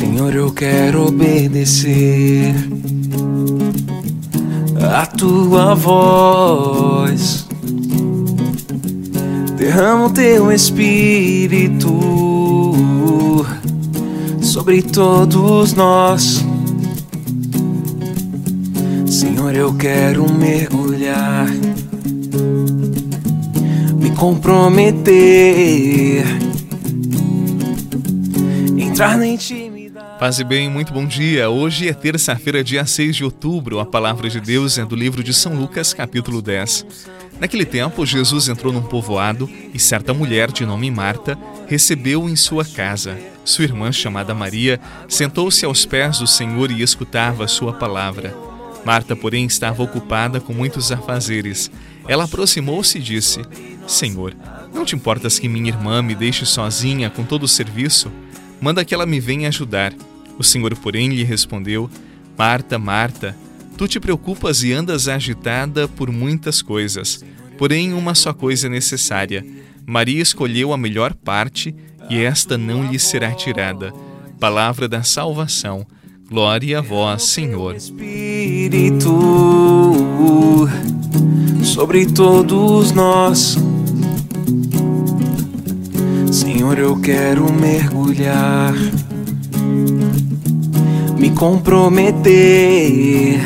Senhor, eu quero obedecer a tua voz. Derrama o teu espírito sobre todos nós. Senhor, eu quero mergulhar, me comprometer, entrar na intimidade. Paz e bem, muito bom dia. Hoje é terça-feira, dia 6 de outubro. A palavra de Deus é do livro de São Lucas, capítulo 10. Naquele tempo, Jesus entrou num povoado e certa mulher de nome Marta recebeu-o em sua casa. Sua irmã, chamada Maria, sentou-se aos pés do Senhor e escutava a sua palavra. Marta, porém, estava ocupada com muitos afazeres. Ela aproximou-se e disse: Senhor, não te importas que minha irmã me deixe sozinha com todo o serviço? Manda que ela me venha ajudar. O Senhor, porém, lhe respondeu: Marta, Marta, tu te preocupas e andas agitada por muitas coisas. Porém, uma só coisa é necessária. Maria escolheu a melhor parte e esta não lhe será tirada. Palavra da salvação. Glória a vós, Senhor. Espírito sobre todos nós. Senhor, eu quero mergulhar, me comprometer,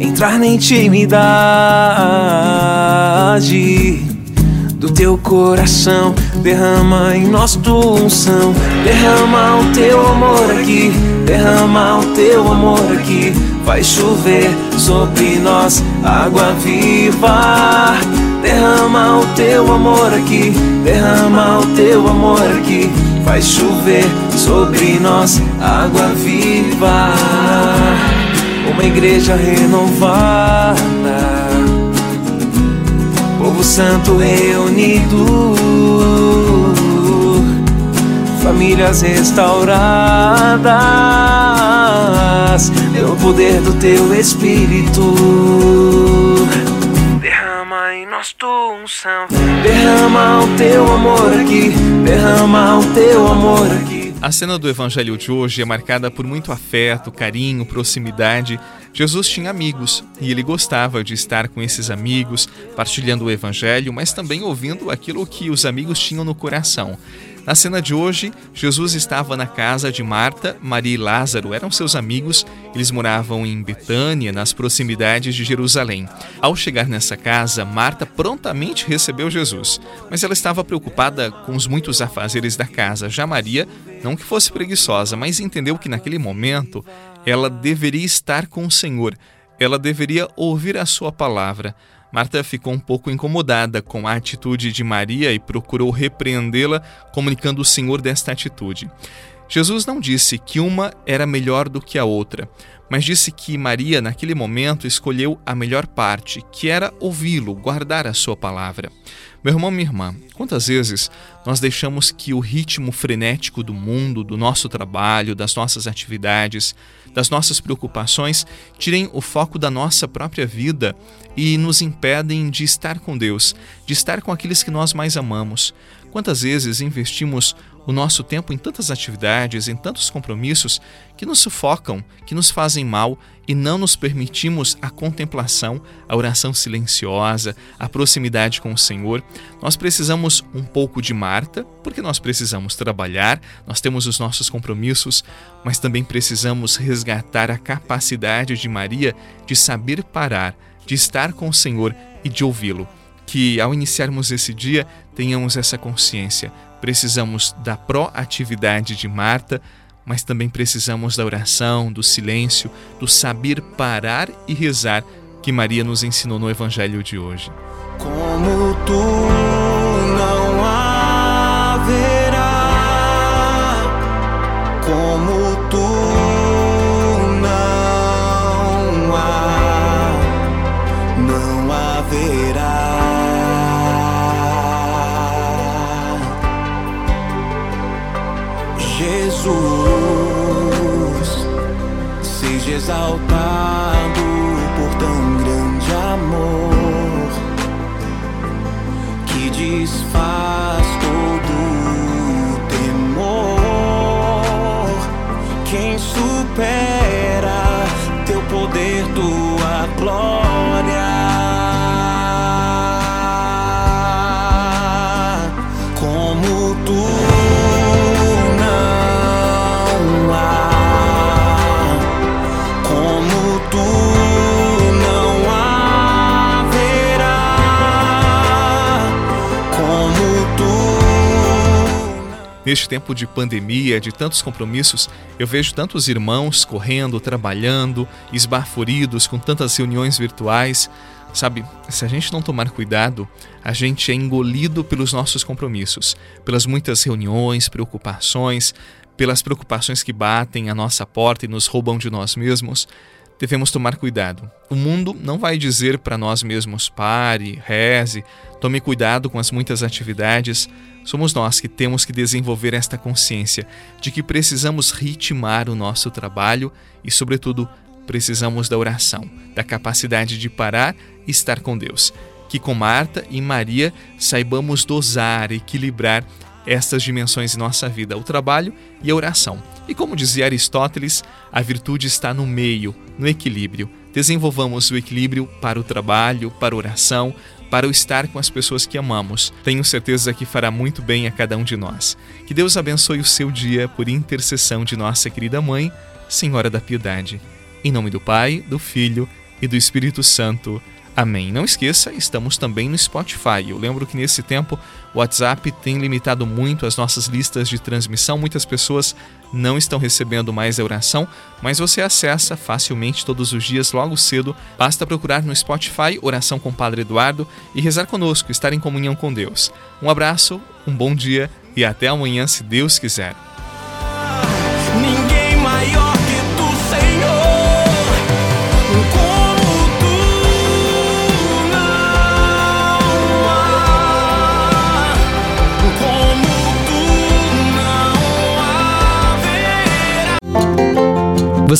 entrar na intimidade do teu coração. Derrama em nós tua unção. Derrama o teu amor aqui. Derrama o teu amor aqui. Vai chover sobre nós água viva. Derrama o teu amor aqui. Derrama o teu amor aqui. Vai chover sobre nós água viva. Uma igreja renovada. Povo santo reunido, famílias restauradas. Pelo poder do teu Espírito. Derrama em nós tua unção, derrama o teu amor aqui, derrama o teu amor aqui. A cena do evangelho de hoje é marcada por muito afeto, carinho, proximidade. Jesus tinha amigos e ele gostava de estar com esses amigos, partilhando o evangelho, mas também ouvindo aquilo que os amigos tinham no coração. Na cena de hoje, Jesus estava na casa de Marta, Maria e Lázaro, eram seus amigos, eles moravam em Betânia, nas proximidades de Jerusalém. Ao chegar nessa casa, Marta prontamente recebeu Jesus, mas ela estava preocupada com os muitos afazeres da casa. Já Maria, não que fosse preguiçosa, mas entendeu que naquele momento ela deveria estar com o Senhor, ela deveria ouvir a sua palavra. Marta ficou um pouco incomodada com a atitude de Maria e procurou repreendê-la, comunicando o Senhor desta atitude. Jesus não disse que uma era melhor do que a outra, mas disse que Maria, naquele momento, escolheu a melhor parte, que era ouvi-lo, guardar a sua palavra. Meu irmão, minha irmã, quantas vezes nós deixamos que o ritmo frenético do mundo, do nosso trabalho, das nossas atividades, das nossas preocupações tirem o foco da nossa própria vida e nos impedem de estar com Deus, de estar com aqueles que nós mais amamos? Quantas vezes investimos o nosso tempo em tantas atividades, em tantos compromissos que nos sufocam, que nos fazem mal e não nos permitimos a contemplação, a oração silenciosa, a proximidade com o Senhor. Nós precisamos um pouco de Marta, porque nós precisamos trabalhar, nós temos os nossos compromissos, mas também precisamos resgatar a capacidade de Maria de saber parar, de estar com o Senhor e de ouvi-lo. Que ao iniciarmos esse dia tenhamos essa consciência precisamos da proatividade de Marta, mas também precisamos da oração, do silêncio, do saber parar e rezar que Maria nos ensinou no Evangelho de hoje. Como tu Jesus, seja exaltado por tão grande amor que desfaz todo temor. opera, teu poder, tua glória. Como Neste tempo de pandemia, de tantos compromissos, eu vejo tantos irmãos correndo, trabalhando, esbaforidos com tantas reuniões virtuais. Sabe, se a gente não tomar cuidado, a gente é engolido pelos nossos compromissos, pelas muitas reuniões, preocupações, pelas preocupações que batem à nossa porta e nos roubam de nós mesmos. Devemos tomar cuidado. O mundo não vai dizer para nós mesmos pare, reze, tome cuidado com as muitas atividades. Somos nós que temos que desenvolver esta consciência de que precisamos ritmar o nosso trabalho e, sobretudo, precisamos da oração, da capacidade de parar e estar com Deus. Que com Marta e Maria saibamos dosar, equilibrar estas dimensões em nossa vida, o trabalho e a oração. E como dizia Aristóteles, a virtude está no meio, no equilíbrio. Desenvolvamos o equilíbrio para o trabalho, para a oração, para o estar com as pessoas que amamos. Tenho certeza que fará muito bem a cada um de nós. Que Deus abençoe o seu dia por intercessão de nossa querida mãe, Senhora da Piedade. Em nome do Pai, do Filho e do Espírito Santo. Amém. Não esqueça, estamos também no Spotify. Eu lembro que nesse tempo o WhatsApp tem limitado muito as nossas listas de transmissão. Muitas pessoas não estão recebendo mais a oração, mas você acessa facilmente todos os dias, logo cedo. Basta procurar no Spotify Oração com Padre Eduardo e rezar conosco, estar em comunhão com Deus. Um abraço, um bom dia e até amanhã, se Deus quiser.